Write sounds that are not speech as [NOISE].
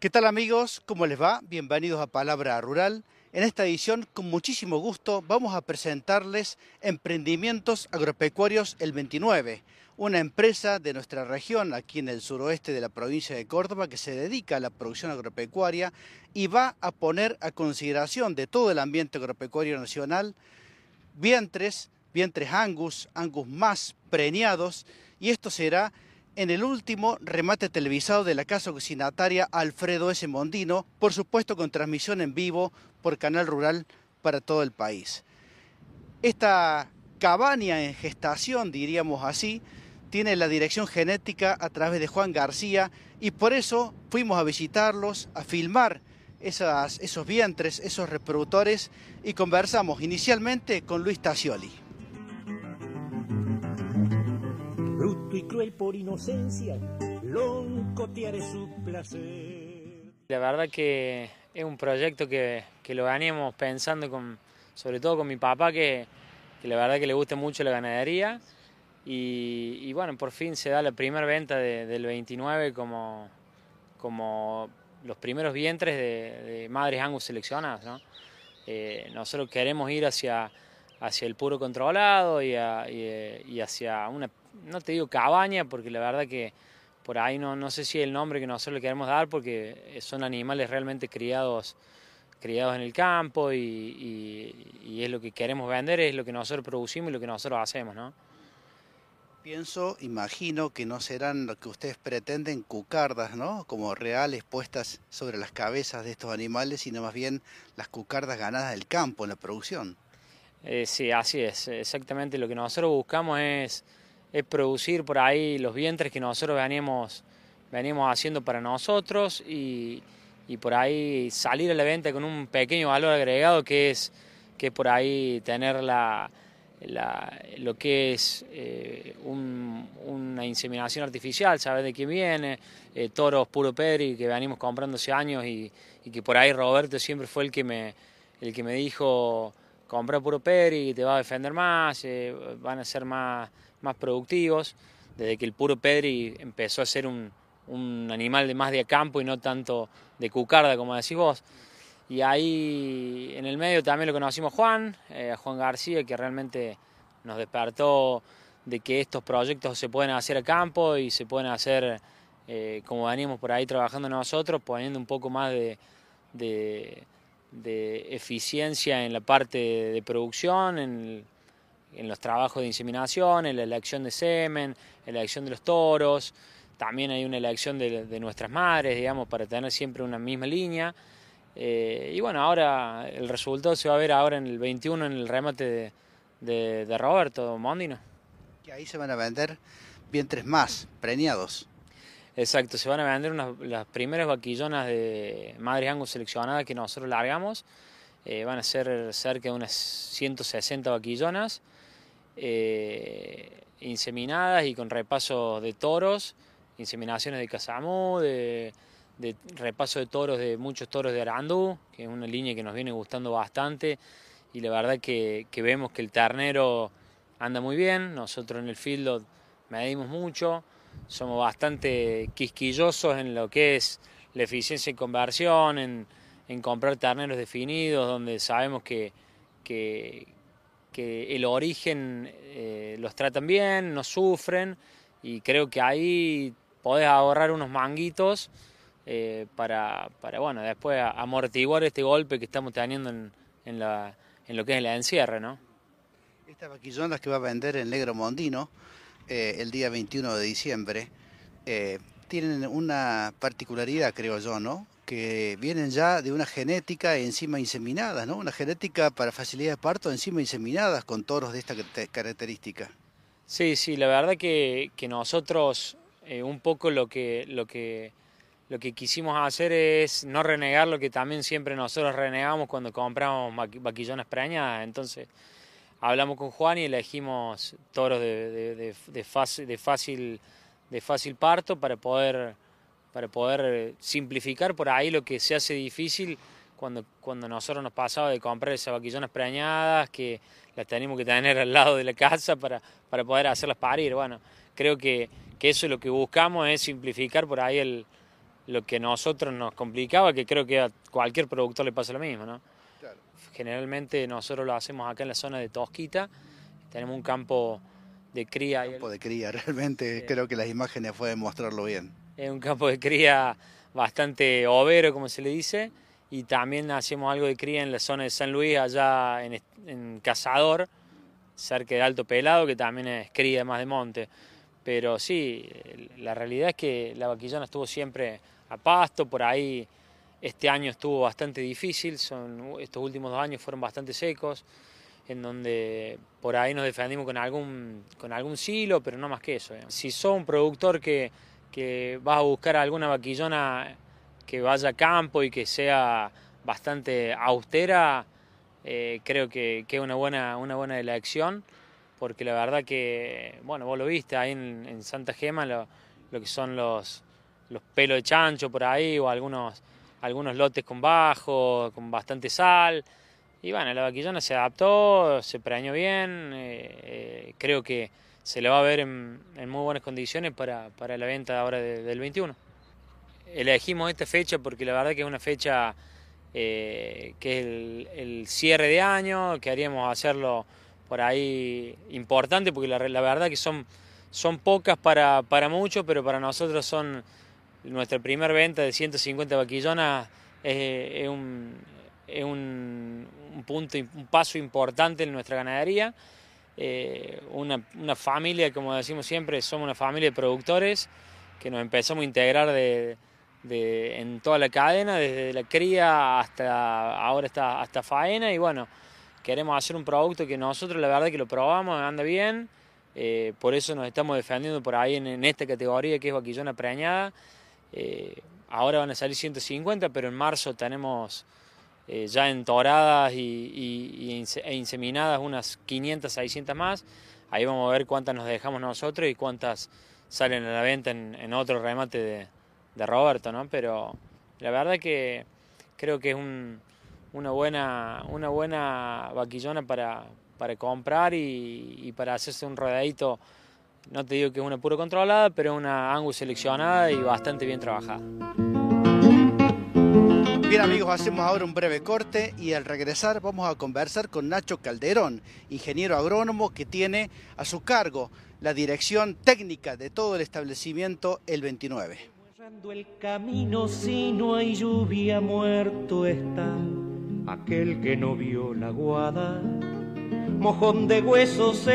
¿Qué tal amigos? ¿Cómo les va? Bienvenidos a Palabra Rural. En esta edición, con muchísimo gusto, vamos a presentarles Emprendimientos Agropecuarios el 29, una empresa de nuestra región, aquí en el suroeste de la provincia de Córdoba, que se dedica a la producción agropecuaria y va a poner a consideración de todo el ambiente agropecuario nacional vientres, vientres angus, angus más preñados, y esto será en el último remate televisado de la casa cocinataria Alfredo S. Mondino, por supuesto con transmisión en vivo por Canal Rural para todo el país. Esta cabaña en gestación, diríamos así, tiene la dirección genética a través de Juan García y por eso fuimos a visitarlos, a filmar esos vientres, esos reproductores y conversamos inicialmente con Luis Tacioli. Y cruel por inocencia, su placer. La verdad que es un proyecto que, lo veníamos pensando con, sobre todo con mi papá, que, la verdad que le gusta mucho la ganadería. Y, bueno, por fin se da la primera venta del 29 como, como los primeros vientres de, madres angus seleccionadas. Eh, nosotros queremos ir hacia, hacia el puro controlado y, y hacia una no te digo cabaña, porque la verdad que por ahí no, no sé si es el nombre que nosotros le queremos dar, porque son animales realmente criados, criados en el campo y, es lo que queremos vender, es lo que nosotros producimos y lo que nosotros hacemos, ¿no? Pienso, imagino que no serán lo que ustedes pretenden cucardas, ¿no? Como reales puestas sobre las cabezas de estos animales, sino más bien las cucardas ganadas del campo en la producción. Eh, sí, así es. Exactamente lo que nosotros buscamos es producir por ahí los vientres que nosotros veníamos, venimos haciendo para nosotros y, por ahí salir a la venta con un pequeño valor agregado que es que por ahí tener la, lo que es eh, una inseminación artificial, saber de quién viene, eh, toros puro peri que venimos comprando hace años y, que por ahí Roberto siempre fue el que me, el que me dijo compra puro peri, te va a defender más, eh, van a ser más más productivos, desde que el puro Pedri empezó a ser un, animal de más de campo y no tanto de cucarda, como decís vos. Y ahí en el medio también lo conocimos Juan, eh, Juan García, que realmente nos despertó de que estos proyectos se pueden hacer a campo y se pueden hacer eh, como venimos por ahí trabajando nosotros, poniendo un poco más de, de eficiencia en la parte de producción, en en los trabajos de inseminación, en la elección de semen, en la elección de los toros, también hay una elección de, nuestras madres, digamos, para tener siempre una misma línea. Eh, y bueno, ahora el resultado se va a ver ahora en el 21 en el remate de, Roberto Mondino. Y ahí se van a vender vientres más, preñados. Exacto, se van a vender las primeras vaquillonas de madres angus seleccionadas que nosotros largamos. Eh, van a ser cerca de unas 160 vaquillonas. Eh, inseminadas y con repaso de toros, inseminaciones de Casamú, de, repaso de toros de muchos toros de Arandú, que es una línea que nos viene gustando bastante y la verdad que, vemos que el ternero anda muy bien, nosotros en el field medimos mucho, somos bastante quisquillosos en lo que es la eficiencia y conversión, en, comprar terneros definidos, donde sabemos que, que el origen eh, los tratan bien, no sufren y creo que ahí podés ahorrar unos manguitos eh, para, para, bueno, después amortiguar este golpe que estamos teniendo en, en, lo que es el encierre, ¿no? Estas vaquillonas que va a vender en Negro Mondino eh, el día 21 de diciembre tienen una particularidad, creo yo, ¿no? que vienen ya de una genética encima inseminada, ¿no? Una genética para facilidad de parto encima inseminadas con toros de esta característica. Sí, sí, la verdad que, nosotros eh, un poco lo que, lo, que, lo que quisimos hacer es no renegar lo que también siempre nosotros renegamos cuando compramos vaquillones preñadas, entonces hablamos con Juan y elegimos toros de, de, fácil, de, fácil, de fácil parto para poder para poder eh, simplificar por ahí lo que se hace difícil cuando, cuando nosotros nos pasaba de comprar esas vaquillonas preñadas, que las teníamos que tener al lado de la casa para, para poder hacerlas parir. Bueno, creo que, que eso es lo que buscamos, es simplificar por ahí el, lo que a nosotros nos complicaba, que creo que a cualquier productor le pasa lo mismo, ¿no? Generalmente nosotros lo hacemos acá en la zona de Tosquita, tenemos un campo de cría. Un campo de cría, [LAUGHS] realmente creo que las imágenes pueden mostrarlo bien. Es un campo de cría bastante overo, como se le dice, y también hacemos algo de cría en la zona de San Luis, allá en, Cazador, cerca de Alto Pelado, que también es cría más de monte. Pero sí, la realidad es que la vaquillona estuvo siempre a pasto, por ahí este año estuvo bastante difícil, son, estos últimos dos años fueron bastante secos, en donde por ahí nos defendimos con algún, con algún silo, pero no más que eso. Si sos un productor que, que vas a buscar alguna vaquillona que vaya a campo y que sea bastante austera, eh, creo que, es una buena, una buena elección, porque la verdad que, bueno, vos lo viste ahí en, Santa Gema, lo, que son los, los pelos de chancho por ahí, o algunos, algunos lotes con bajo, con bastante sal. Y bueno, la vaquillona se adaptó, se preñó bien, eh, eh, creo que se le va a ver en, muy buenas condiciones para, la venta ahora del 21 elegimos esta fecha porque la verdad que es una fecha eh, que es el, cierre de año, que haríamos hacerlo por ahí importante, porque la, verdad que son, son pocas para, para muchos, pero para nosotros son nuestra primera venta de 150 vaquillonas, es, un, es un, punto, un paso importante en nuestra ganadería. Eh, una, una familia, como decimos siempre, somos una familia de productores que nos empezamos a integrar de, en toda la cadena, desde la cría hasta ahora está hasta faena y bueno, queremos hacer un producto que nosotros la verdad que lo probamos, anda bien, eh, por eso nos estamos defendiendo por ahí en, esta categoría que es vaquillona preñada. Eh, ahora van a salir 150, pero en marzo tenemos eh, ya entoradas y, e inseminadas unas 500, 600 más. Ahí vamos a ver cuántas nos dejamos nosotros y cuántas salen a la venta en otro remate de, Roberto, ¿no? Pero la verdad que creo que es una, buena, una buena vaquillona para, para comprar y, para hacerse un rodeadito. No te digo que es una puro controlada, pero una Angus seleccionada y bastante bien trabajada. Bien amigos, hacemos ahora un breve corte y al regresar vamos a conversar con Nacho Calderón, ingeniero agrónomo que tiene a su cargo la dirección técnica de todo el establecimiento el 29 el camino si no hay lluvia muerto está aquel que no vio la guada, mojón de huesos